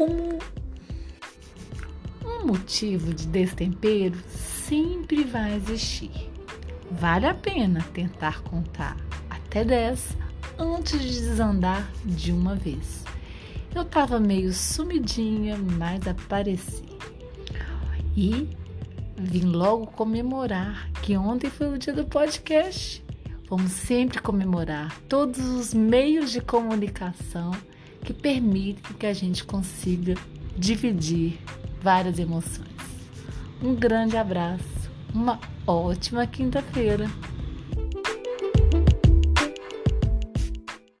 Um, um motivo de destempero sempre vai existir. Vale a pena tentar contar até 10 antes de desandar de uma vez. Eu tava meio sumidinha, mas apareci. E vim logo comemorar que ontem foi o dia do podcast. Vamos sempre comemorar todos os meios de comunicação que permitem que a gente consiga dividir várias emoções. Um grande abraço, uma ótima quinta-feira.